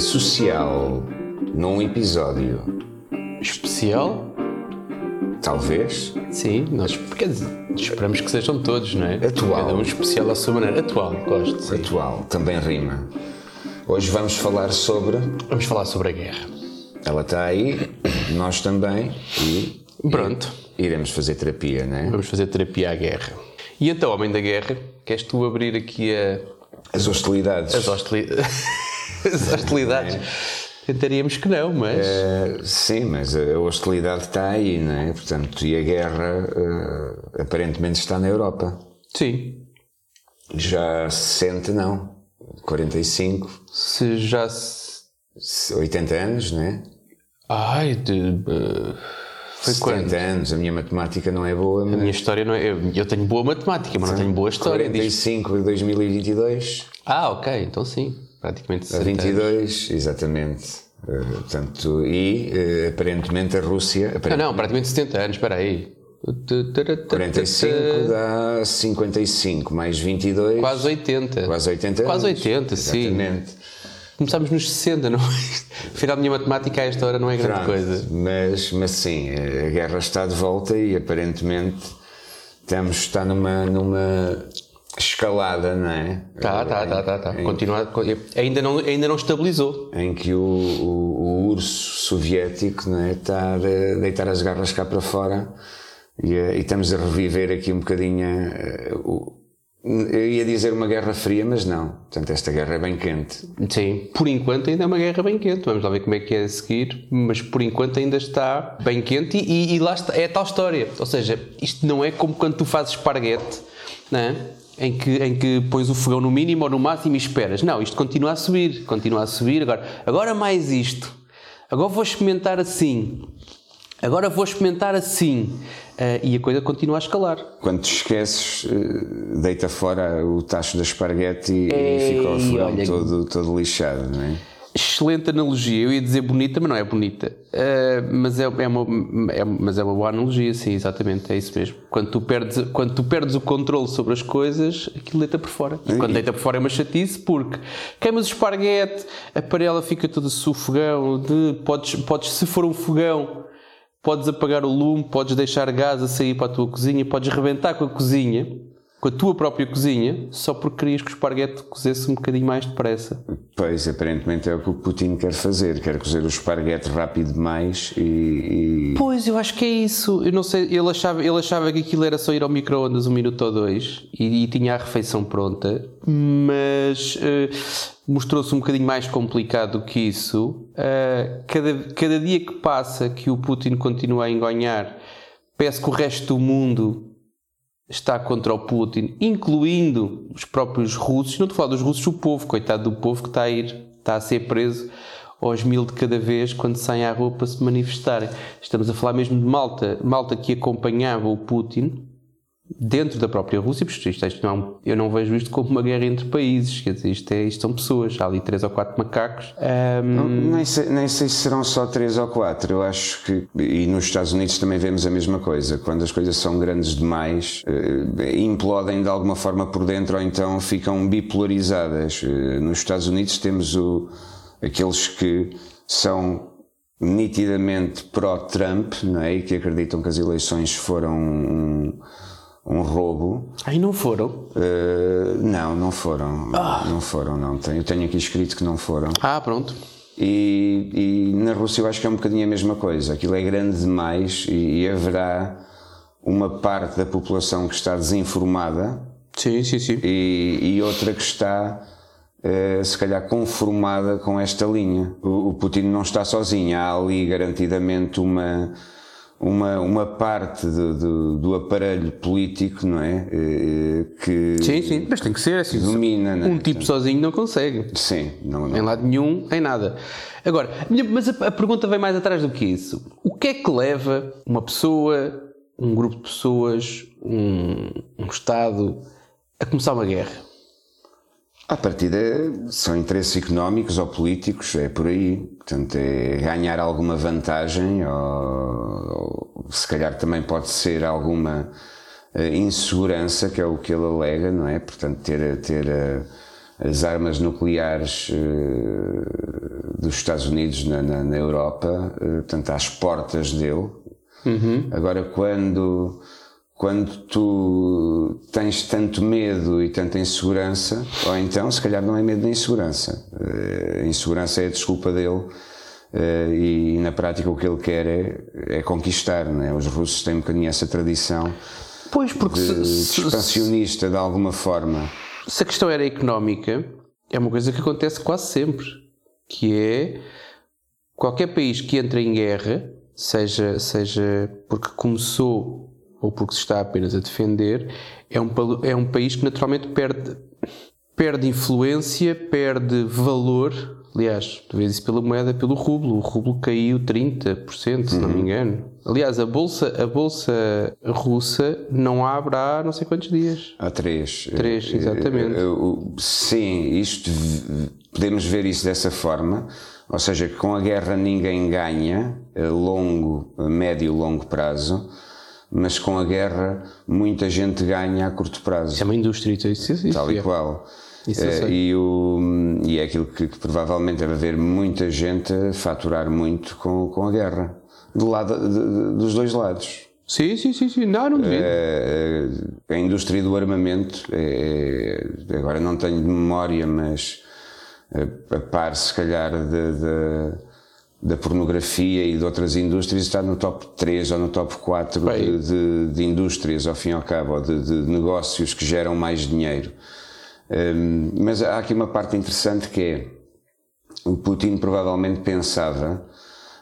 social num episódio. Especial? Talvez. Sim, nós dizer, esperamos que sejam todos, não é? Atual. Cada um especial à sua maneira. Atual, gosto. Sim. Atual, também rima. Hoje vamos falar sobre. Vamos falar sobre a guerra. Ela está aí, nós também, e Pronto, iremos fazer terapia, não é? vamos fazer terapia à guerra. E então, Homem da Guerra, queres tu abrir aqui a, As hostilidades. as, hostili- as hostilidades? Tentaríamos que não, mas. Eh, sim, mas a hostilidade está aí, não é? Portanto, e a guerra eh, aparentemente está na Europa. Sim. Já se sente, não. 45, Se já se. 80 anos, não é? Ai, de. eh, foi 70 quando? anos, a minha matemática não é boa, A mas. minha história não é. Eu, eu tenho boa matemática, mas não tenho boa história. diz- 45 de 2022, Ah, ok, então sim. Praticamente a 60 anos. 22, exatamente. Eh, portanto, e eh, aparentemente a Rússia. Não, aparentemente, não, praticamente 70 anos, espera aí. 45 dá 55, mais 22. Quase 80. Quase 80 Quase anos. 80, sim. Exatamente. Começámos nos 60, não é? Afinal, a minha matemática a esta hora não é grande Pronto, coisa. Mas, mas sim, a guerra está de volta e aparentemente estamos, está numa, numa escalada, não é? Tá, tá, tá, tá, tá. Em, Continua, ainda, não, ainda não estabilizou. em que o, o, o urso soviético não é, está a deitar as garras cá para fora e, eh, e estamos a reviver aqui um bocadinho eh, o, eu ia dizer uma guerra fria, mas não. Portanto, esta guerra é bem quente. Sim, por enquanto ainda é uma guerra bem quente. Vamos lá ver como é que é a seguir, mas por enquanto ainda está bem quente e, e lá está, é a tal história. Ou seja, isto não é como quando tu fazes esparguete, não é? Em que, em que pões o fogão no mínimo ou no máximo e esperas. Não, isto continua a subir, continua a subir. Agora, agora mais isto. Agora vou experimentar assim. Agora vou experimentar assim. Ah, e a coisa continua a escalar. Quando te esqueces, eh, deita fora o tacho da esparguete e, e fica o fogão olha- todo, todo lixado, não é? Excelente analogia. Eu ia dizer bonita, mas não é bonita. Ah, mas, é, é uma, é- mas é uma boa analogia, sim, exatamente. É isso mesmo. Quando tu perdes, quando tu perdes o controle sobre as coisas, aquilo deita por fora. E quando deita por fora é uma chatice, porque queimas o esparguete, a panela fica toda se o fogão. De, podes, podes, se for um fogão, podes apagar o lume, podes deixar gás a sair para a tua cozinha, podes rebentar com a cozinha, com a tua própria cozinha, só porque querias que o esparguete cozesse um bocadinho mais depressa. Pois, aparentemente é o que o Putin quer fazer. Quer cozer o esparguete rápido demais e... e- Pois, eu acho que é isso. Eu não sei, ele achava, ele achava que aquilo era só ir ao micro-ondas um minuto ou dois e, e tinha a refeição pronta, mas eh, mostrou-se um bocadinho mais complicado do que isso. Eh, cada, cada dia que passa que o Putin continua a enganhar, parece que o resto do mundo está contra o Putin, incluindo os próprios russos. Não estou a falar dos russos, o povo, coitado do povo que está a ir, está a ser preso aos mil de cada vez quando saem à rua para se manifestarem. Estamos a falar mesmo de malta, malta que acompanhava o Putin dentro da própria Rússia, porque isto, isto não, é um- eu não vejo isto como uma guerra entre países, quer dizer, isto, é, isto são pessoas, há ali três ou quatro macacos. Ahm, Nem sei, nem sei se serão só três ou quatro. Eu acho que. E nos Estados Unidos também vemos a mesma coisa. Quando as coisas são grandes demais, eh, implodem de alguma forma por dentro ou então ficam bipolarizadas. Eh, Nos Estados Unidos temos o, aqueles que são nitidamente pró-Trump não é? e que acreditam que as eleições foram um, um roubo. Aí não foram. Eh, não, não foram. Não foram, não. Tenho- Eu tenho aqui escrito que não foram. Ah, pronto. E, e na Rússia eu acho que é um bocadinho a mesma coisa. Aquilo é grande demais e, e haverá uma parte da população que está desinformada Sim, sim, sim. e, e outra que está, eh, se calhar, conformada com esta linha. O, o Putin não está sozinho. Há ali garantidamente uma, uma, uma parte do, do, do aparelho político, não é? Eh, que Sim, sim, mas tem que ser assim. domina. é? Um tipo sozinho não consegue. Sim, não, Em não. lado nenhum, em nada. Agora, mas a, a pergunta vem mais atrás do que isso. O que é que leva uma pessoa, um grupo de pessoas, um, um Estado a começar uma guerra? À partida são interesses económicos ou políticos, é por aí. Portanto, é ganhar alguma vantagem ou, ou se calhar também pode ser alguma eh, insegurança, que é o que ele alega, não é? Portanto, ter, ter a, as armas nucleares uh, dos Estados Unidos na, na, na Europa, portanto, às portas dele. Uhum. Agora, quando, quando tu tens tanto medo e tanta insegurança, ou então, se calhar, não é medo nem insegurança. Uh, insegurança é a desculpa dele. Uh, e, na prática o que ele quer é, é conquistar, né? Os russos têm um bocadinho essa tradição pois, porque de, se, expansionista de alguma forma se a questão era económica, é uma coisa que acontece quase sempre, que é qualquer país que entra em guerra, seja, seja porque começou ou porque se está apenas a defender, é um, é um país que naturalmente perde, perde influência, perde valor Aliás, tu vês isso pela moeda, pelo rublo. O rublo caiu 30%, se uhum. não me uhum. engano. Aliás, a bolsa, a bolsa russa não abre há não sei quantos dias. Há três. Três, exatamente. Sim, isto podemos ver isso dessa forma. Ou seja, com a guerra ninguém ganha a longo, a médio e longo prazo, mas com a guerra muita gente ganha a curto prazo. É uma indústria, isso, isso, isso Tal e qual. Uh, e, o, e é aquilo que, que, provavelmente deve haver muita gente a faturar muito com, com a guerra, do lado, de, de, dos dois lados. Sim, sim, sim, sim. não, não duvido. Uh, a indústria do armamento, é, agora não tenho de memória, mas a, a par se calhar de, de da pornografia e de outras indústrias está no top 3 ou no top 4 de, de, de, indústrias, ao fim e ao cabo, ou de, de negócios que geram mais dinheiro. Um, mas há aqui uma parte interessante que é o Putin provavelmente pensava,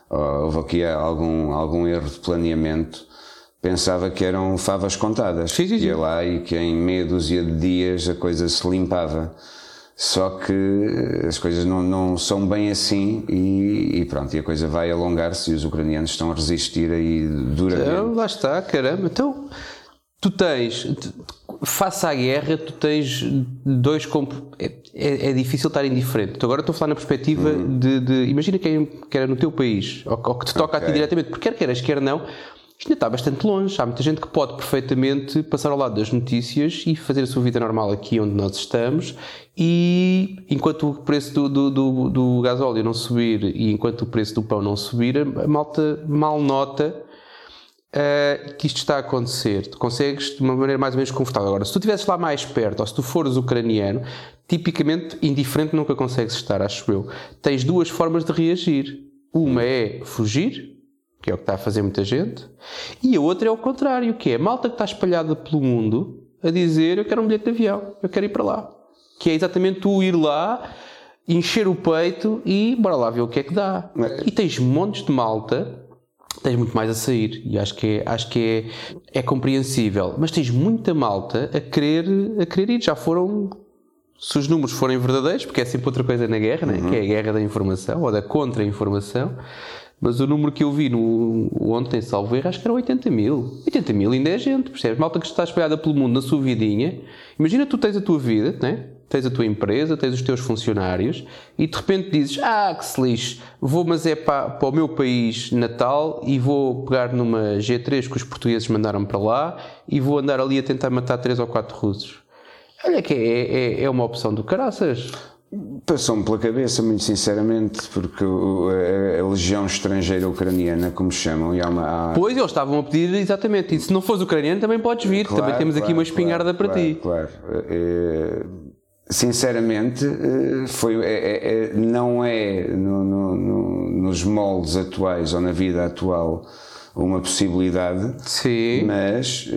houve aqui algum, algum erro de planeamento, pensava que eram favas contadas. Sim, sim, sim. Ia lá e que em meia dúzia de dias a coisa se limpava. Só que as coisas não, não são bem assim e, e pronto, e a coisa vai alongar-se e os ucranianos estão a resistir aí duramente. Então, lá está, caramba. Então, tu tens, face à guerra, tu tens dois. É, é, é difícil estar indiferente. Então, agora estou a falar na perspectiva uhum. de, de, Imagina que, é, que era no teu país, ou, ou que te toca okay. a ti diretamente, porque quer queiras, quer não, isto ainda está bastante longe. Há muita gente que pode perfeitamente passar ao lado das notícias e fazer a sua vida normal aqui onde nós estamos. E enquanto o preço do, do, do, do gasóleo não subir e enquanto o preço do pão não subir, a malta mal nota uh, que isto está a acontecer. Tu consegues de uma maneira mais ou menos confortável. Agora, se tu estivesse lá mais perto, ou se tu fores ucraniano, tipicamente indiferente nunca consegues estar, acho eu. Tens duas formas de reagir. Uma é fugir, que é o que está a fazer muita gente, e a outra é o contrário, que é a malta que está espalhada pelo mundo a dizer eu quero um bilhete de avião, eu quero ir para lá. Que é exatamente tu ir lá, encher o peito e bora lá ver o que é que dá. E tens montes de malta tens muito mais a sair e acho que é, acho que é, é compreensível. Mas tens muita malta a querer, a querer ir. Já foram, se os números forem verdadeiros, porque é sempre outra coisa na guerra, né? que é a guerra da informação ou da contra-informação. Mas o número que eu vi no, ontem, salvo erro, acho que era 80 mil. 80 mil ainda é gente, percebes? Malta que está espalhada pelo mundo na sua vidinha. Imagina tu tens a tua vida, né? tens a tua empresa, tens os teus funcionários e de repente dizes: Ah, que se lixe, vou, mas é para, para o meu país natal e vou pegar numa G3 que os portugueses mandaram para lá e vou andar ali a tentar matar 3 ou 4 russos. Olha que é, é, é uma opção do caraças. Passou-me pela cabeça, muito sinceramente, porque a, legião estrangeira ucraniana, como chamam, e há uma. Há... Pois, eles estavam a pedir exatamente. E se não fores ucraniano, também podes vir. Claro, também temos claro, aqui uma espingarda claro, para ti. Claro. É sinceramente, eh, foi, é, é, não é no, no, no, nos moldes atuais ou na vida atual uma possibilidade, Sim. mas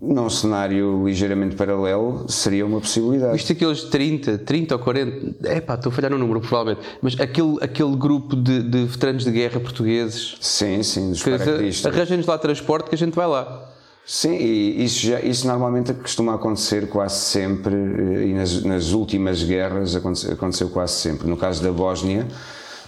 num cenário ligeiramente paralelo seria uma possibilidade. Isto aqueles 30, 30 ou 40, é pá, estou a falhar no número provavelmente, mas aquele, aquele grupo de, de veteranos de guerra portugueses. Sim, sim, dos paraquedistas. Arranjem-nos lá transporte que a gente vai lá. Sim, e isso, já, isso normalmente costuma acontecer quase sempre, eh, e nas, nas últimas guerras aconteceu, aconteceu, quase sempre. No caso da Bósnia,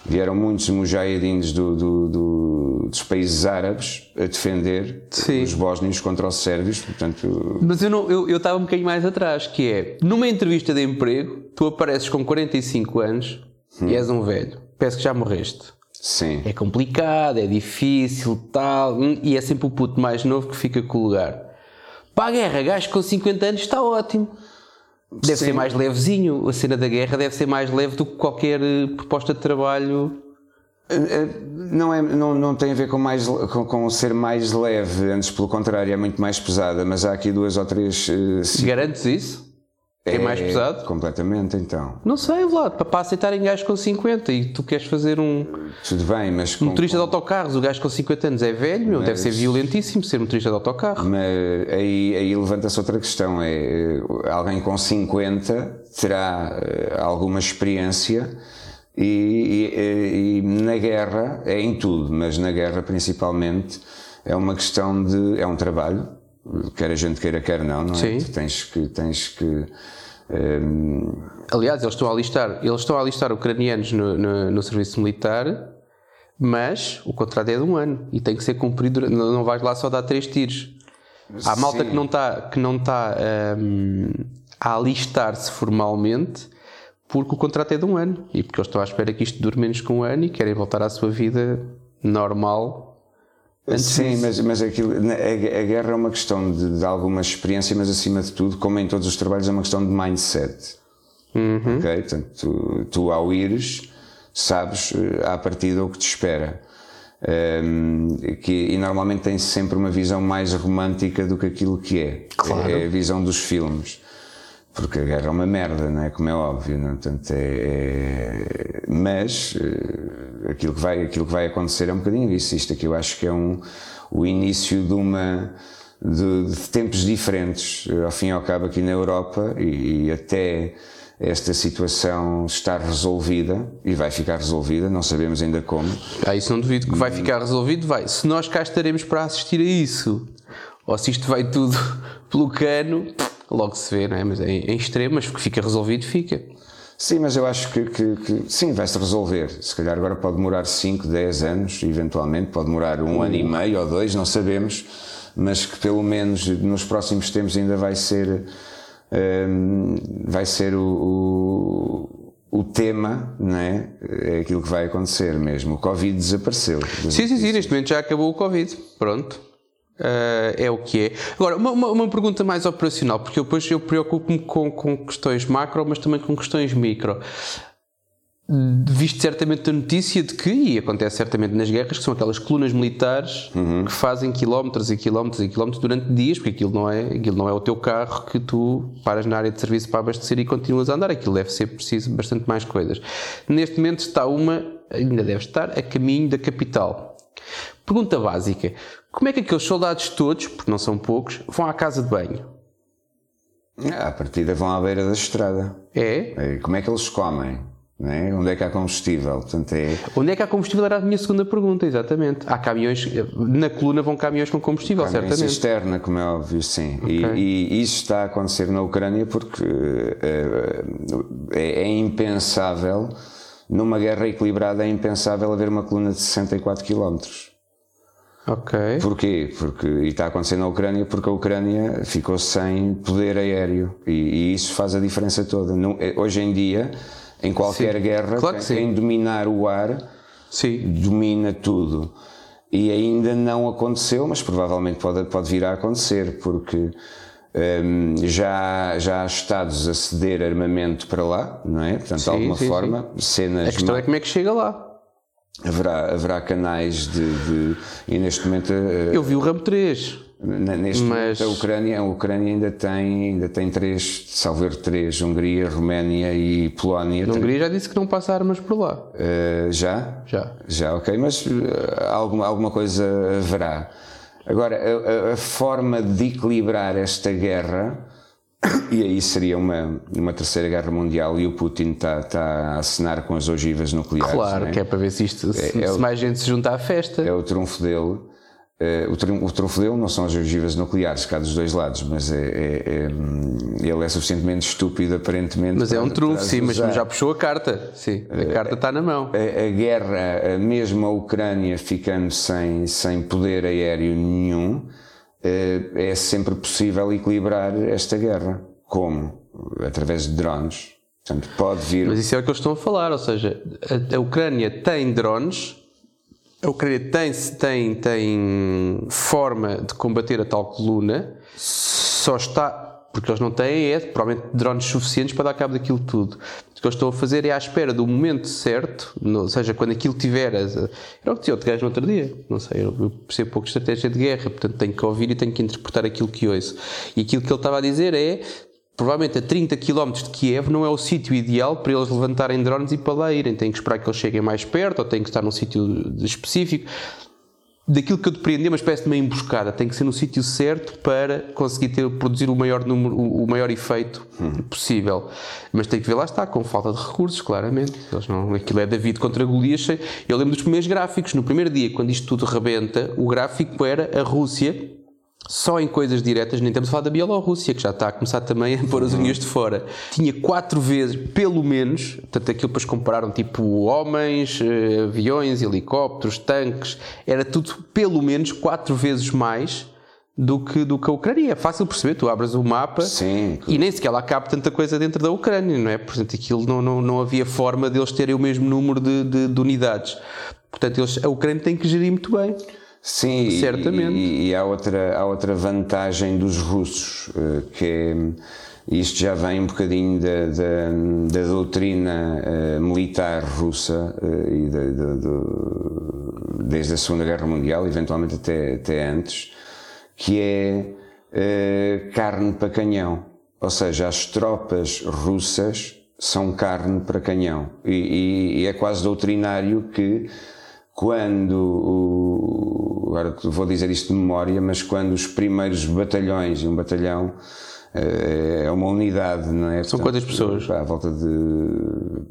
vieram muitos mujahidins do, do, do, dos países árabes a defender Sim. os bósnios contra os sérvios, portanto... Mas eu, não, eu, eu estava um bocadinho mais atrás, que é, numa entrevista de emprego, tu apareces com 45 anos hum. e és um velho, parece que já morreste. Sim. É complicado, é difícil, tal, hum, e é sempre o puto mais novo que fica com o lugar. Para a guerra, gajo com 50 anos está ótimo. Deve Sim. ser mais levezinho, a cena da guerra deve ser mais leve do que qualquer eh, proposta de trabalho. Não, é, não, não tem a ver com, mais, com, com ser mais leve, antes pelo contrário, é muito mais pesada, mas há aqui duas ou três. eh, si- garantes isso? Que é, mais pesado? Completamente, então. Não sei, Vlad, para, aceitarem gajos com 50 e tu queres fazer um Tudo bem, mas. com- motorista de autocarros, o gajo com 50 anos é velho, meu, deve ser violentíssimo ser motorista de autocarro. Mas aí, aí levanta-se outra questão: é eh, alguém com 50 terá eh, alguma experiência e, e- e- e na guerra, é em tudo, mas na guerra principalmente, é uma questão de. é um trabalho, quer a gente queira, quer não, não é? Sim. Tu tens que. Tens que Aliás, eles estão a alistar, eles estão a alistar ucranianos no, no, no serviço militar, mas o contrato é de um ano e tem que ser cumprido, não vais lá só dar três tiros. Há malta Sim. que não está que não está hum, a alistar-se formalmente porque o contrato é de um ano e porque eles estão à espera que isto dure menos que um ano e querem voltar à sua vida normal. Antes Sim, mas, mas aquilo, na- a, a guerra é uma questão de, de alguma experiência, mas acima de tudo, como em todos os trabalhos, é uma questão de mindset. Uhum. Ok? Portanto, tu, tu ao ires, sabes eh, à partida o que te espera. Ehm, que, e normalmente tem sempre uma visão mais romântica do que aquilo que é. Claro. É a visão dos filmes. Porque a guerra é uma merda, não é? Como é óbvio, não é? Portanto, é, é- Mas eh, aquilo que, vai, aquilo que vai acontecer é um bocadinho isso. Isto aqui eu acho que é um, o início de uma. De, de tempos diferentes, eh, ao fim e ao cabo, aqui na Europa, e, e até esta situação estar resolvida, e vai ficar resolvida, não sabemos ainda como. Ah, isso não duvido que vai ficar resolvido, vai. Se nós cá estaremos para assistir a isso, ou se isto vai tudo pelo cano, logo se vê, não é? Mas é em extremo, mas que fica resolvido, fica. Sim, mas eu acho que, que- que sim, vai-se resolver. Se calhar agora pode demorar 5, 10 anos, eventualmente, pode demorar um ano e meio ou dois, não sabemos, mas que pelo menos nos próximos tempos ainda vai ser, hum, vai ser o, o, o tema, não é? É aquilo que vai acontecer mesmo. O Covid desapareceu. Sim, sim, sim, neste momento já acabou o Covid. Pronto. Ah, é o que é. Agora, uma, uma, uma pergunta mais operacional, porque eu depois eu preocupo-me com, com questões macro, mas também com questões micro. Viste certamente a notícia de que, e acontece certamente nas guerras, que são aquelas colunas militares que fazem quilómetros e quilómetros e quilómetros durante dias, porque aquilo não, é, aquilo não é o teu carro que tu paras na área de serviço para abastecer e continuas a andar, aquilo deve ser preciso bastante mais coisas. Neste momento está uma, ainda deve estar, a caminho da capital. Pergunta básica: como é que aqueles soldados todos, porque não são poucos, vão à casa de banho? À partida vão à beira da estrada. É? É, Como é que eles comem? É? Onde é que há combustível? Portanto, é, Onde é que há combustível? Era a minha segunda pergunta, exatamente. Há caminhões, na coluna vão caminhões com combustível, Caminhões certamente. cisterna, como é óbvio, sim. E, Ok. e isso está a acontecer na Ucrânia porque eh, é, é impensável, numa guerra equilibrada, é impensável haver uma coluna de 64 km. Ok. Porquê? Porque, e está a acontecer na Ucrânia porque a Ucrânia ficou sem poder aéreo e, e isso faz a diferença toda. Não- eh, hoje em dia, em qualquer Sim. guerra, Claro que quem, sim. dominar o ar Sim. domina tudo. E ainda não aconteceu, mas provavelmente pode, pode vir a acontecer, porque hum, já, já há Estados a ceder armamento para lá, não é? Portanto, de alguma forma, cenas. A questão é como é que chega lá. Haverá, haverá canais de, de- E neste momento. eh, Eu vi o Ramo 3. na- Neste Mas- momento a Ucrânia, a Ucrânia ainda tem, ainda tem três, salvo erro, três, Hungria, Roménia e Polónia. A Hungria já disse que não passa armas por lá. Eh, já? Já. Já, ok, mas eh, alguma, alguma coisa haverá. Agora, a- a forma de equilibrar esta guerra, e aí seria uma, uma terceira guerra mundial, e o Putin está está a assinar com as ogivas nucleares. Claro, é? que é para ver se, isto, se, É- é se mais gente se junta à festa. É o trunfo dele. Eh, o, trum- o trunfo dele não são as ogivas nucleares, cá dos dois lados, mas é, é- é, hum, ele é suficientemente estúpido, aparentemente. Mas é um trunfo, sim, mas já puxou a carta. Sim, a carta está na mão. a, a guerra, mesmo a Ucrânia ficando sem, sem poder aéreo nenhum, é sempre possível equilibrar esta guerra. Como? Através de drones. Portanto, pode vir. Mas isso é o que eles estão a falar, ou seja, a, a Ucrânia tem drones, a Ucrânia tem, tem, tem forma de combater a tal coluna, só está porque eles não têm, é, provavelmente, drones suficientes para dar cabo daquilo tudo. O que eles estão a fazer é à espera do momento certo, ou seja, quando aquilo tiver. Era o que dizia outro gajo no outro dia. Não sei, eu percebo pouco de estratégia de guerra, portanto tenho que ouvir e tenho que interpretar aquilo que ouço. E aquilo que ele estava a dizer é provavelmente a 30 km de Kiev não é o sítio ideal para eles levantarem drones e para lá irem. Têm que esperar que eles cheguem mais perto ou têm que estar num sítio específico. Daquilo que eu depreendi, é uma espécie de uma emboscada. Tem que ser no sítio certo para conseguir ter, produzir o maior, número, o maior efeito possível. Mas tem que ver lá está, com falta de recursos, claramente. Eles não, aquilo é David contra Golias. Eu lembro dos primeiros gráficos. No primeiro dia, quando isto tudo rebenta, o gráfico era a Rússia só em coisas diretas, nem temos a falar da Bielorrússia, que já está a começar também a pôr as unhas de fora. Tinha quatro vezes, pelo menos, portanto, aquilo depois compararam tipo homens, eh, aviões, helicópteros, tanques, era tudo pelo menos quatro vezes mais do que, do que a Ucrânia. É fácil perceber, tu abres o mapa Sim. e nem sequer lá cabe tanta coisa dentro da Ucrânia, não é? Portanto, aquilo não, não, não havia forma deles terem o mesmo número de, de, de unidades. Portanto, eles, a Ucrânia tem que gerir muito bem. Sim, certamente. E, e, há, outra, há outra vantagem dos russos, eh, que é, isto já vem um bocadinho da, da, da doutrina uh, militar russa uh, e de, de, desde a Segunda Guerra Mundial, eventualmente até, até antes, que é uh, carne para canhão. Ou seja, as tropas russas são carne para canhão. E, e, e é quase doutrinário que quando, o, agora vou dizer isto de memória, mas quando os primeiros batalhões, e um batalhão eh, é uma unidade, não é? São Portanto, quantas pessoas? À volta de.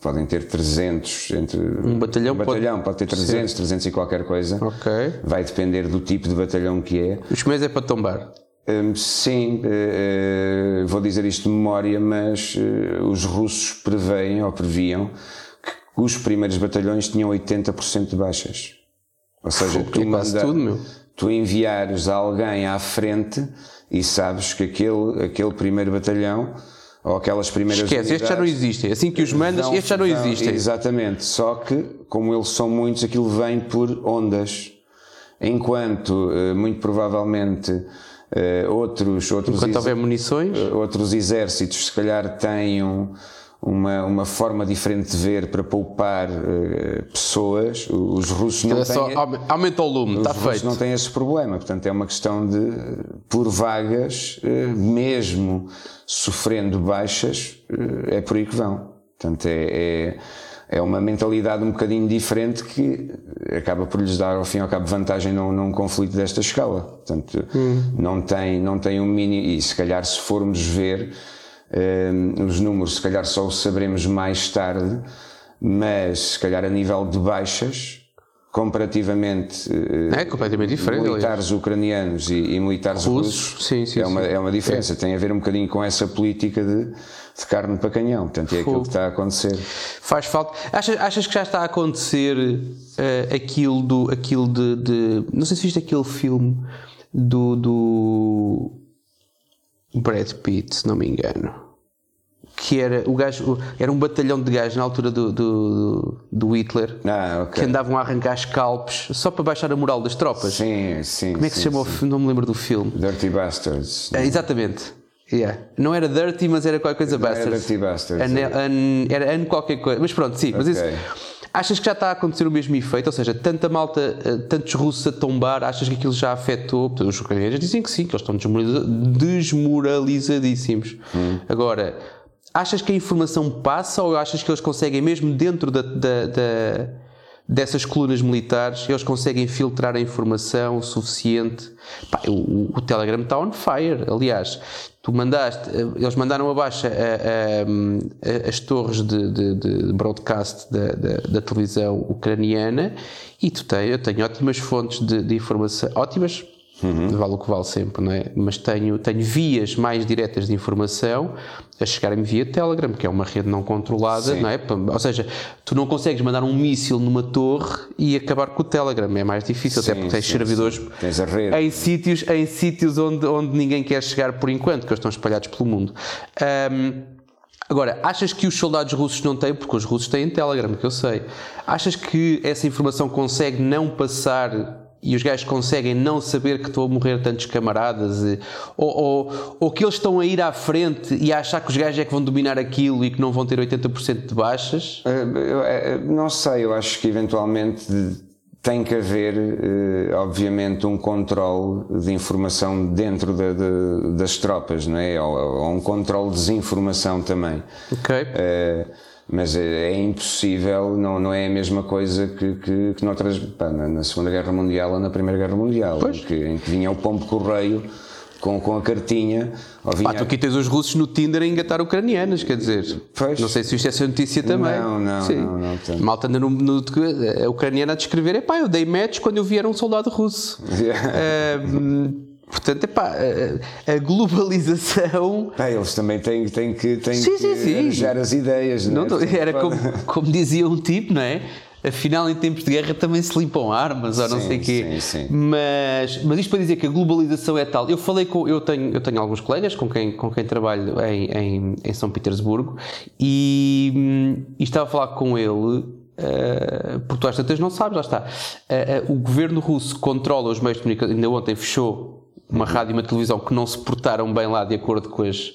podem ter 300 entre. Um batalhão, um batalhão pode, pode ter 300, ser. 300 e qualquer coisa. Ok. Vai depender do tipo de batalhão que é. Os meses é para tombar. Um, sim, uh, vou dizer isto de memória, mas uh, os russos preveem ou previam os primeiros batalhões tinham 80% de baixas. Ou seja, tu, manda, tudo, tu enviares alguém à frente e sabes que aquele, aquele primeiro batalhão ou aquelas primeiras Esquece, estes já não existem. Assim que os mandas, estes já não existem. Exatamente. Só que, como eles são muitos, aquilo vem por ondas. Enquanto, eh, muito provavelmente, eh, outros, outros, Enquanto houver munições, eh, outros exércitos, se calhar, tenham uma, uma forma diferente de ver para poupar uh, pessoas. Os russos não é têm. Só, aumenta o lume, está feito. Os russos não têm esse problema. Portanto, é uma questão de, por vagas, uh, mesmo sofrendo baixas, uh, é por aí que vão. Portanto, é, é, é, uma mentalidade um bocadinho diferente que acaba por lhes dar, ao fim e ao cabo, vantagem num, num conflito desta escala. Portanto, hum. não, tem, não tem um mini. E se calhar, se formos ver os números, se calhar, só os saberemos mais tarde, mas se calhar a nível de baixas, comparativamente é completamente diferente militares aliás. ucranianos e, e militares russos, russos sim, sim, é, uma, sim. é uma diferença é. tem a ver um bocadinho com essa política de, de carne para canhão portanto é Fogo. aquilo que está a acontecer faz falta achas, achas que já está a acontecer uh, aquilo do aquilo de, de, não sei se viste aquele filme do, do Brad Pitt, se não me engano. Que era o gajo, era um batalhão de gajos na altura do, do, do Hitler ah, okay. que andavam a arrancar scalpes só para baixar a moral das tropas. Sim, sim. Como é que sim, se chamou? Sim. Não me lembro do filme. Dirty Bastards. É, exatamente. Yeah. Não era Dirty, mas era qualquer coisa Bastards. Era Dirty Bastards. An, an, era An qualquer coisa. Mas pronto, sim. Okay. Mas isso, Achas que já está a acontecer o mesmo efeito? Ou seja, tanta malta, eh, tantos russos a tombar, achas que aquilo já afetou? Os ucranianos dizem que sim, que eles estão desmoralizadíssimos. Hum. Agora, achas que a informação passa ou achas que eles conseguem, mesmo dentro da, da, da dessas colunas militares, eles conseguem filtrar a informação o suficiente. Pá, o, o, Telegram está on fire. Aliás, tu mandaste, eh, eles mandaram abaixo a, a, a, as torres de, de, de broadcast da, da, da, televisão ucraniana e tu tens, eu tenho ótimas fontes de, de informação, ótimas Uhum. Vale o que vale sempre, não é? Mas tenho, tenho vias mais diretas de informação a chegarem-me via Telegram, que é uma rede não controlada, Sim. não é? Ou seja, tu não consegues mandar um míssil numa torre e acabar com o Telegram, é mais difícil, sim, até porque tens sim, servidores tens em sítios, em sítios onde, onde ninguém quer chegar por enquanto, que eles estão espalhados pelo mundo. Um, Agora, achas que os soldados russos não têm, porque os russos têm Telegram, que eu sei, achas que essa informação consegue não passar e os gajos conseguem não saber que estão a morrer tantos camaradas, e, ou, ou, ou, que eles estão a ir à frente e a achar que os gajos é que vão dominar aquilo e que não vão ter 80% de baixas? Uh, não sei, eu acho que eventualmente tem que haver, obviamente, um controle de informação dentro da, de, das tropas, não é? Ou, ou, um controle de desinformação também. Ok. Uh, mas é, é, impossível, não, não é a mesma coisa que, que, que noutras, pá, na, na, Segunda Guerra Mundial ou na Primeira Guerra Mundial, em que, em que, vinha o pombo correio com, com a cartinha. Vinha... Pá, tu aqui tens os russos no Tinder a engatar ucranianas, quer dizer, pois. não sei se isto é notícia também. Não, não, Sim. não. não, não Malta no, no, a ucraniana a descrever, é pá, eu dei match quando eu vi era um soldado russo. Uh, Portanto, epá, a, globalização. Ah, eles também têm, têm que, têm sim, que sim, sim. as ideias. Não, não é? Era como, como, dizia um tipo, não é? Afinal, em tempos de guerra também se limpam armas ou não sei o quê. Sim, sim. Mas, mas isto para dizer que a globalização é tal. Eu falei com. Eu tenho, eu tenho alguns colegas com quem, com quem trabalho em, em, em São Petersburgo e, e estava a falar com ele Uh, porque tu às tantas não sabes, lá está. Uh, uh, o governo russo controla os meios de comunicação. Ainda ontem fechou uma rádio e uma televisão que não se portaram bem lá de acordo com as,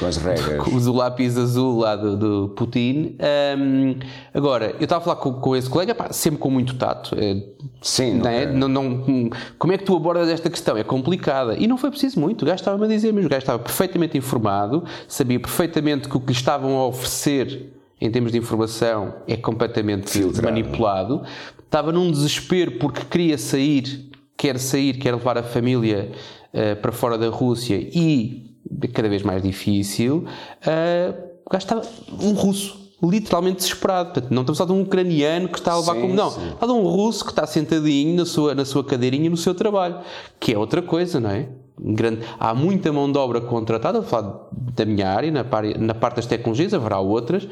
com as regras. o lápis azul lá do, do Putin. Um, agora, eu estava a falar com, com esse colega, pá, sempre com muito tato. É, Sim, não, é? não, não, Como é que tu abordas esta questão? É complicada. E não foi preciso muito. O gajo estava-me a dizer, mas o gajo estava perfeitamente informado, sabia perfeitamente que o que lhe estavam a oferecer em termos de informação é completamente Filtrado. manipulado. Estava num desespero porque queria sair quer sair, quer levar a família uh, para fora da Rússia e cada vez mais difícil, uh, o gajo estava um russo. Literalmente desesperado. Portanto, não estamos a falar de um ucraniano que está a levar sim, como. Não, sim. está de um russo que está sentadinho na sua, na sua cadeirinha no seu trabalho. Que é outra coisa, não é? Grande, há muita mão de obra contratada, vou falar da minha área, na, na parte das tecnologias, haverá outras,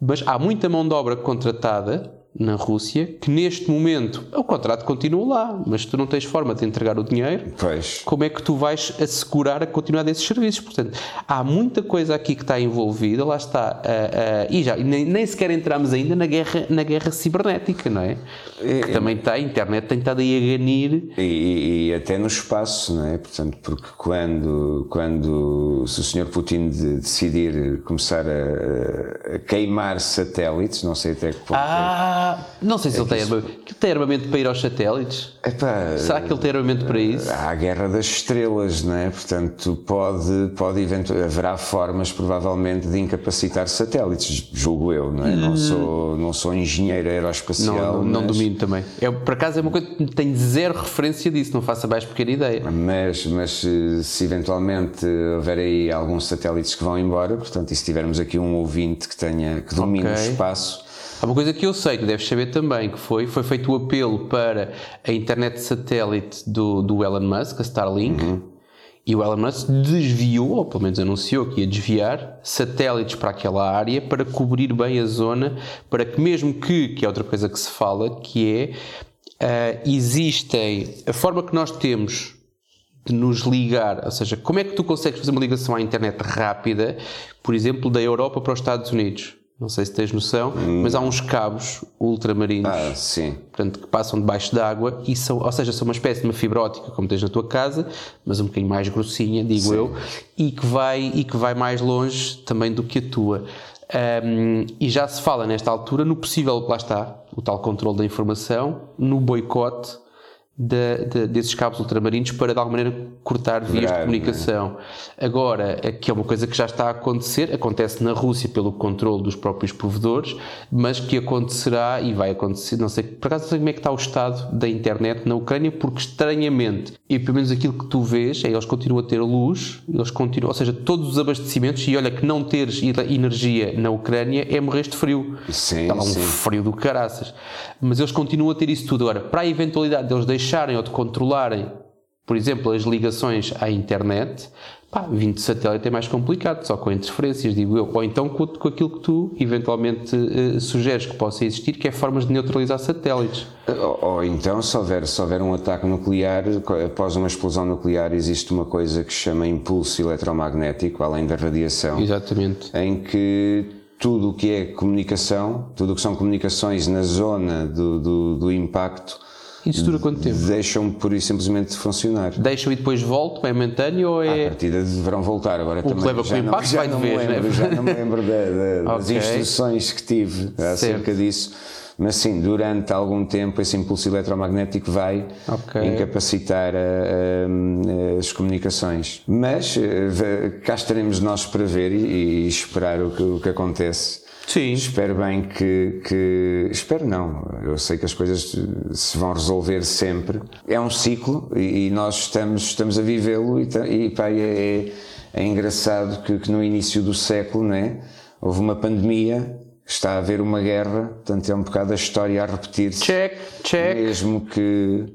mas há muita mão de obra contratada na Rússia que neste momento o contrato continua lá, mas tu não tens forma de entregar o dinheiro. Pois. Como é que tu vais assegurar a continuidade desses serviços? Portanto, há muita coisa aqui que está envolvida, lá está, uh, uh, e já nem, nem, sequer entramos ainda na guerra, na guerra cibernética, não é? é que também está, a internet tem estado aí a ganir. E, e, até no espaço, não é? Portanto, porque quando, quando se o Sr. Putin de, decidir começar a, a, queimar satélites, não sei até que ponto. É ah, não sei se é ele tem armamento. tem armamento para ir aos satélites? Epá, Será que ele tem armamento para isso? Há a guerra das estrelas, não é? Portanto, pode, pode haverá formas provavelmente de incapacitar satélites, julgo eu, não é? Hum. Não, sou, não sou engenheiro aeroespacial. Não, não, não domino também. É, por acaso é uma coisa que tenho zero referência disso, não faço a mais pequena ideia. Mas, mas se, se eventualmente houver aí alguns satélites que vão embora, portanto, e se tivermos aqui um ouvinte que tenha, que domine okay. o espaço Há uma coisa que eu sei, que deves saber também, que foi, foi feito o apelo para a internet satélite do, do Elon Musk, a Starlink, uhum. e o Elon Musk desviou, ou pelo menos anunciou que ia desviar, satélites para aquela área para cobrir bem a zona, para que mesmo que, que é outra coisa que se fala, que é, uh, existem, a forma que nós temos de nos ligar, ou seja, como é que tu consegues fazer uma ligação à internet rápida, por exemplo, da Europa para os Estados Unidos? Não sei se tens noção, hum. mas há uns cabos ultramarinos ah, sim. Portanto, que passam debaixo d'água e são, ou seja, são uma espécie de uma fibra ótica como tens na tua casa, mas um bocadinho mais grossinha, digo sim. eu, e que, vai, e que vai mais longe também do que a tua. Um, e já se fala nesta altura no possível, lá está, o tal controle da informação, no boicote de, de, desses cabos ultramarinos para de alguma maneira cortar vias Grave, de comunicação. É? Agora, que é uma coisa que já está a acontecer, acontece na Rússia pelo controle dos próprios provedores, mas que acontecerá e vai acontecer, não sei, por acaso não sei como é que está o estado da internet na Ucrânia, porque estranhamente, e pelo menos aquilo que tu vês, é eles continuam a ter luz, eles continuam, ou seja, todos os abastecimentos, e olha que não teres energia na Ucrânia é morrer de frio. Sim, está lá um sim. frio do caraças. Mas eles continuam a ter isso tudo. Agora, para a eventualidade deles deixarem deixarem ou de controlarem, por exemplo, as ligações à internet, pá, vindo de satélite é mais complicado, só com interferências, digo eu. Ou então com, com aquilo que tu eventualmente uh, sugeres que possa existir, que é formas de neutralizar satélites. Ou, ou, então, se houver, se houver um ataque nuclear, após uma explosão nuclear, existe uma coisa que se chama impulso eletromagnético, além da radiação. Exatamente. Em que tudo o que é comunicação, tudo o que são comunicações na zona do, do, do impacto, E isso dura quanto tempo? Deixam pura e simplesmente de funcionar. Deixam e depois voltam, é momentâneo ou À é. partida deverão voltar. Agora também que leva já com não, impacto já vai de não me vez, lembro, né? já não me lembro da- da- das instruções que tive acerca disso. Mas sim, durante algum tempo esse impulso eletromagnético vai Ok. incapacitar a- a- as comunicações. Mas eh, cá estaremos nós para ver e, e esperar o que, o que acontece. Sim. Espero bem que, que- Espero não. Eu sei que as coisas se vão resolver sempre. É um ciclo e, e nós estamos, estamos a vivê-lo e, e pá, é, é engraçado que, que no início do século né, houve uma pandemia, está a haver uma guerra, portanto é um bocado a história a repetir-se. Check, check. Mesmo que.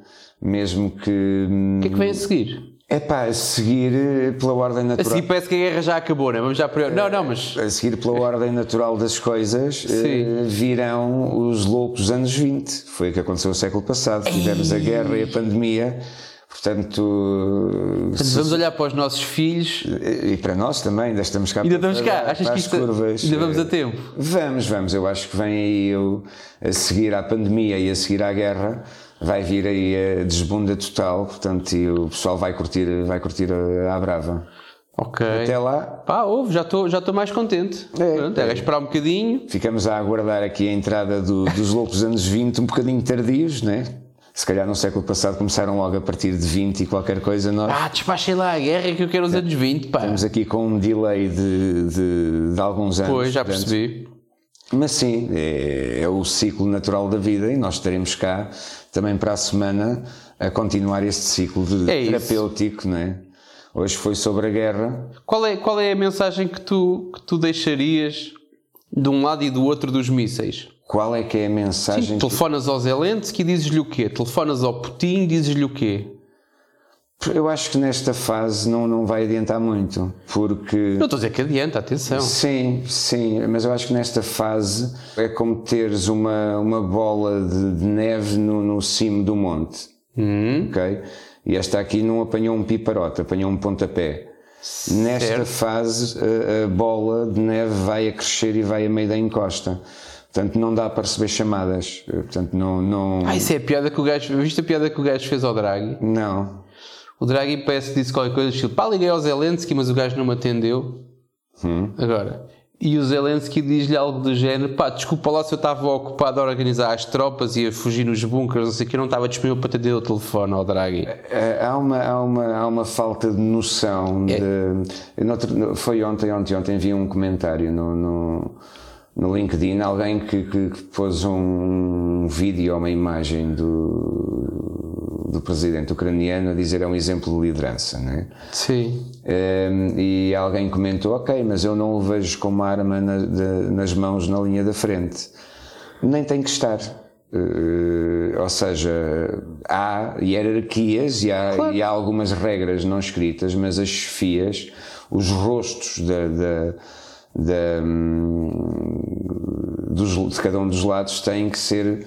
Mesmo que. O que é que vem a seguir? É pá, a seguir eh, pela ordem A natural. seguir parece que a guerra já acabou, né? Vamos já para. Não, não, mas. A seguir pela ordem natural das coisas, eh, virão os loucos anos 20. Foi o que aconteceu no século passado. Tivemos a guerra e a pandemia. Portanto, Portanto, vamos olhar para os nossos filhos. e para nós também, ainda estamos cá Ainda para- estamos cá. para Achas que as isto curvas. ainda vamos a tempo? Vamos, vamos. Eu acho que vem aí o- a seguir à pandemia e a seguir à guerra. Vai vir aí a desbunda total, portanto, e o pessoal vai curtir, vai curtir a, a brava. Ok. Até lá, Pá, ouve, já estou já mais contente. É, Pronto, é, é. esperar um bocadinho. Ficamos a aguardar aqui a entrada do- dos loucos anos 20, um bocadinho tardios, né? Se calhar no século passado começaram logo a partir de 20 e qualquer coisa. Nós Ah, despachem lá a guerra que eu quero os anos 20, pá. estamos aqui com um delay de, de, de alguns anos. Pois, já portanto, percebi. Mas sim, é, é o ciclo natural da vida e nós estaremos cá também para a semana a continuar este ciclo de É isso. terapêutico, não é? Hoje foi sobre a guerra. Qual é, qual é a mensagem que tu, que tu deixarias de um lado e do outro dos mísseis? Qual é que é a mensagem? Sim, que- telefonas ao Zelensky e dizes-lhe o quê? Telefonas ao Putin e dizes-lhe o quê? Eu acho que nesta fase não, não vai adiantar muito, porque. Não estou a dizer que adianta, atenção. Sim, sim, mas eu acho que nesta fase é como teres uma, uma bola de, de neve no, no cimo do monte. Hum, Ok? E esta aqui não apanhou um piparote, apanhou um pontapé. Nesta Certo. fase a, a bola de neve vai a crescer e vai a meio da encosta. Portanto, não dá para receber chamadas. Portanto, não. não Ah, isso é a piada que o gajo. Viste a piada que o gajo fez ao Draghi? Não. O Draghi parece que disse qualquer coisa do estilo. Pá, liguei ao Zelensky, mas o gajo não me atendeu. Agora. E o Zelensky diz-lhe algo do género: pá, desculpa lá se eu estava ocupado a organizar as tropas e a fugir nos bunkers, não sei o que, eu não estava disponível para atender o telefone ao Draghi. Eh, Há uma, há uma, há uma falta de noção É. de. foi ontem, ontem, ontem vi um comentário no, no, no LinkedIn, alguém que, que, que pôs um vídeo ou uma imagem do, do presidente ucraniano a dizer é um exemplo de liderança, não é? Sim. Um, e alguém comentou: Ok, mas eu não o vejo com uma arma na- de- nas mãos na linha da frente. Nem tem que estar. Uh, ou seja, há hierarquias e há, e há algumas regras não escritas, mas as chefias, os rostos da, da- da, hum, dos- de cada um dos lados têm que ser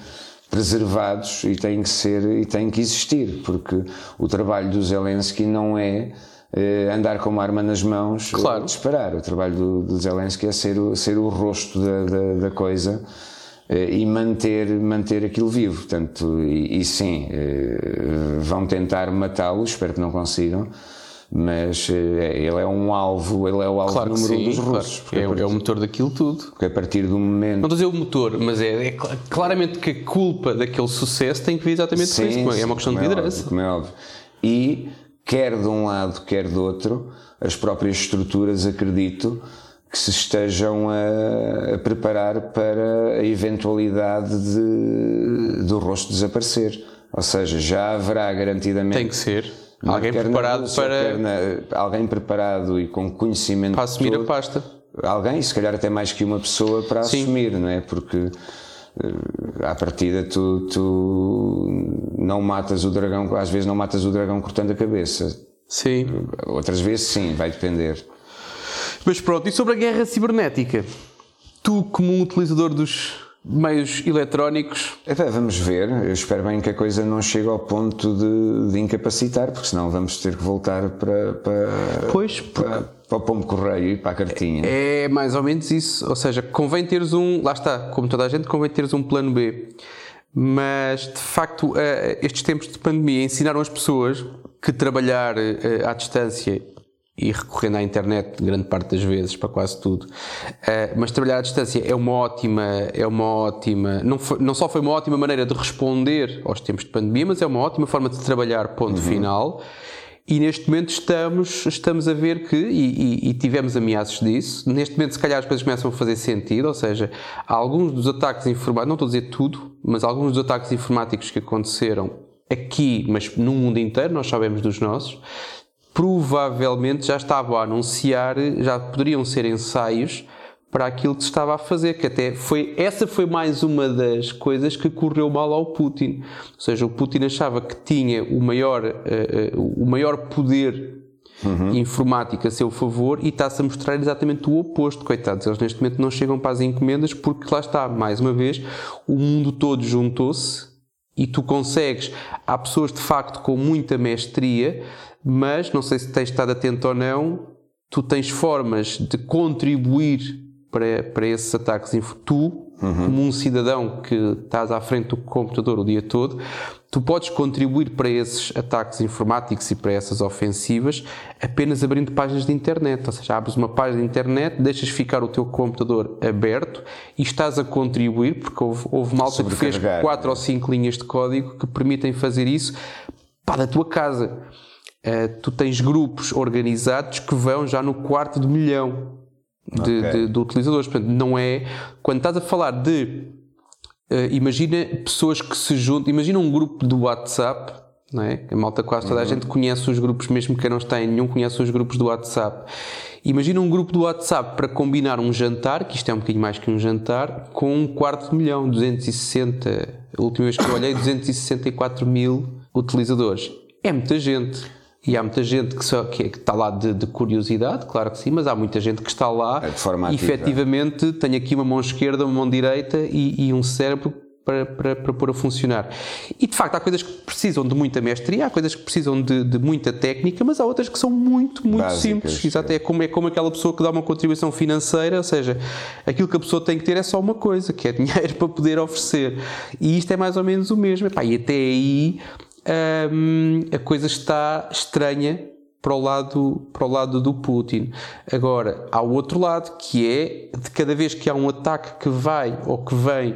preservados e têm que ser e têm que existir, porque o trabalho do Zelensky não é eh, andar com uma arma nas mãos eh, Claro. disparar. O trabalho do, do Zelensky é ser o, ser o rosto da, da, da coisa eh, e manter, manter aquilo vivo. Portanto, e, e sim, vão tentar matá-lo, espero que não consigam. Mas eh, ele é um alvo, ele é o alvo Claro número um sim. dos claro. russos. porque É, partir- é o motor daquilo tudo. porque a partir do momento Não estou a dizer o motor, mas é, é cl- claramente que a culpa daquele sucesso tem que vir exatamente com isso. É uma questão de é liderança. óbvio, como é óbvio. E, quer de um lado, quer do outro, as próprias estruturas, acredito, que se estejam a, a preparar para a eventualidade de, do rosto desaparecer. Ou seja, já haverá garantidamente. Tem que ser. Alguém preparado Rússia, para, na- alguém preparado e com conhecimento para assumir todo, a pasta. alguém, se calhar até mais que uma pessoa para Sim. assumir, não é? Porque eh, à partida tu, tu não matas o dragão, às vezes não matas o dragão cortando a cabeça. Sim. Outras vezes sim, vai depender. Mas pronto, e sobre a guerra cibernética? Tu, como um utilizador dos meios eletrónicos, Até vamos ver, eu espero bem que a coisa não chegue ao ponto de, de incapacitar, porque senão vamos ter que voltar para, para, pois, para, para o pombo correio e para a cartinha. é mais ou menos isso. Ou seja, convém teres um. Lá está, como toda a gente, convém teres um plano B. Mas de facto, estes tempos de pandemia ensinaram as pessoas que trabalhar à distância e recorrendo à internet grande parte das vezes para quase tudo. Uh, mas trabalhar à distância é uma ótima, é uma ótima, não, foi, não só foi uma ótima maneira de responder aos tempos de pandemia, mas é uma ótima forma de trabalhar ponto uhum. final. E neste momento estamos, estamos a ver que, e, e, e, tivemos ameaças disso, neste momento se calhar as coisas começam a fazer sentido, ou seja, alguns dos ataques informáticos, não estou a dizer tudo, mas alguns dos ataques informáticos que aconteceram aqui, mas no mundo inteiro, nós sabemos dos nossos, provavelmente já estavam a anunciar, já poderiam ser ensaios para aquilo que se estava a fazer, que até foi, essa foi mais uma das coisas que correu mal ao Putin. Ou seja, o Putin achava que tinha o maior, uh, uh, o maior poder uhum. informático a seu favor e está-se a mostrar exatamente o oposto. Coitados, eles neste momento não chegam para as encomendas porque lá está, mais uma vez, o mundo todo juntou-se e tu consegues. Há pessoas de facto com muita mestria mas não sei se tens estado atento ou não, tu tens formas de contribuir para, para esses ataques. Tu, uhum. como um cidadão que estás à frente do computador o dia todo, tu podes contribuir para esses ataques informáticos e para essas ofensivas apenas abrindo páginas de internet. Ou seja, abres uma página de internet, deixas ficar o teu computador aberto e estás a contribuir, porque houve, houve malta que fez quatro ou cinco linhas de código que permitem fazer isso para da tua casa. Uh, tu tens grupos organizados que vão já no quarto de milhão de, okay. de, de utilizadores. Portanto, não é. Quando estás a falar de. Uh, imagina pessoas que se juntam. Imagina um grupo do WhatsApp. Não é? A malta quase toda uhum. a gente conhece os grupos, mesmo quem não está em nenhum, conhece os grupos do WhatsApp. Imagina um grupo do WhatsApp para combinar um jantar, que isto é um bocadinho mais que um jantar, com um quarto de milhão, 260. A última vez que eu olhei, 264 mil utilizadores. É muita gente. E há muita gente que, só, que, é, que está lá de, de, curiosidade, claro que sim, mas há muita gente que está lá é de forma e efetivamente tem aqui uma mão esquerda, uma mão direita e, e um cérebro para, para, para pôr a funcionar. E de facto há coisas que precisam de muita mestria, há coisas que precisam de, de muita técnica, mas há outras que são muito, muito Básicas, simples. Exato, é como, é como aquela pessoa que dá uma contribuição financeira, ou seja, aquilo que a pessoa tem que ter é só uma coisa, que é dinheiro para poder oferecer. E isto é mais ou menos o mesmo. Epá, e até aí um, a coisa está estranha para o lado para o lado do Putin. Agora há o outro lado que é de cada vez que há um ataque que vai ou que vem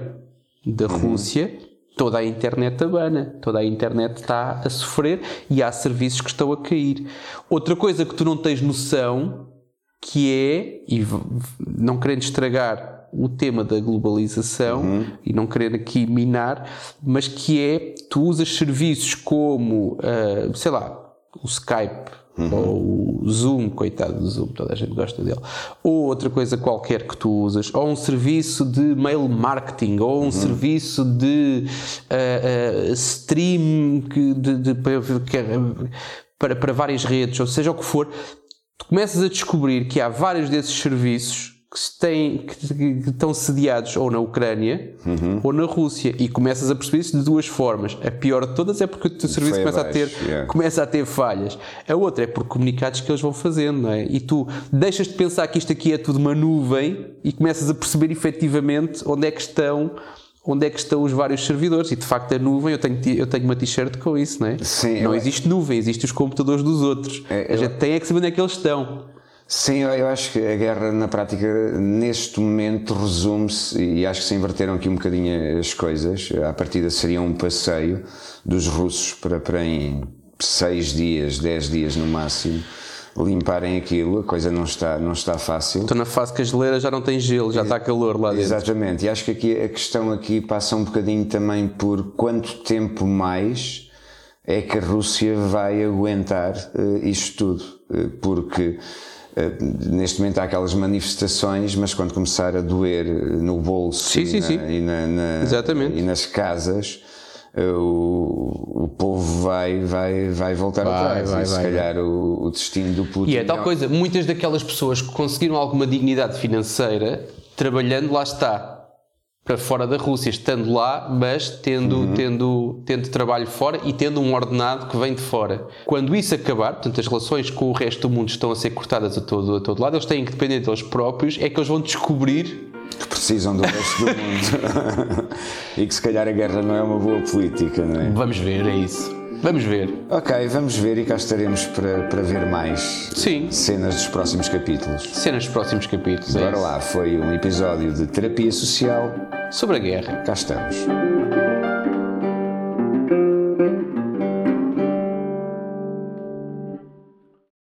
da uhum. Rússia toda a internet abana, toda a internet está a sofrer e há serviços que estão a cair. Outra coisa que tu não tens noção que é, e não querendo estragar o tema da globalização uhum. e não querer aqui minar, mas que é tu usas serviços como, uh, sei lá, o Skype uhum. ou o Zoom, coitado do Zoom, toda a gente gosta dele, ou outra coisa qualquer que tu usas, ou um serviço de mail marketing, ou um uhum. serviço de uh, uh, stream que, de, de, para, para várias redes, ou seja o que for, tu começas a descobrir que há vários desses serviços que, têm, que, estão sediados ou na Ucrânia uhum. ou na Rússia e começas a perceber isso de duas formas. A pior de todas é porque o teu serviço começa a, ter, yeah. começa a ter falhas. A outra é por comunicados que eles vão fazendo, não é? E tu deixas de pensar que isto aqui é tudo uma nuvem e começas a perceber efetivamente onde é que estão onde é que estão os vários servidores. E de facto a nuvem, eu tenho, eu tenho uma t-shirt com isso, não é? Sim, não eu... existe nuvem, existem os computadores dos outros. É, a gente tem é que saber onde é que eles estão. Sim, eu acho que a guerra na prática neste momento resume-se, e acho que se inverteram aqui um bocadinho as coisas. A partida seria um passeio dos russos para, para em seis dias, dez dias no máximo, limparem aquilo, a coisa não está, não está fácil. Estou na fase que a geleira já não tem gelo, já está calor lá dentro. Exatamente, e acho que aqui a questão aqui passa um bocadinho também por quanto tempo mais é que a Rússia vai aguentar uh, isto tudo, uh, porque neste momento há aquelas manifestações, mas quando começar a doer no bolso sim, e, sim, na, sim. E, na, na, e, nas casas, eh, o, o povo vai, vai, vai voltar vai, atrás. Vai, e se vai, calhar o, o, destino do Putin. E é tal coisa, muitas daquelas pessoas que conseguiram alguma dignidade financeira, trabalhando, lá está para fora da Rússia, estando lá, mas tendo, uhum. tendo, tendo trabalho fora e tendo um ordenado que vem de fora. Quando isso acabar, portanto, as relações com o resto do mundo estão a ser cortadas a todo, a todo lado, eles têm que depender deles próprios, é que eles vão descobrir que precisam do resto do mundo e que se calhar a guerra não é uma boa política, não é? Vamos ver, é isso. Vamos ver. Ok, vamos ver e cá estaremos para, para ver mais Sim. cenas dos próximos capítulos. Cenas dos próximos capítulos. é Bora isso. lá, foi um episódio de terapia social. Sobre a guerra. Cá estamos.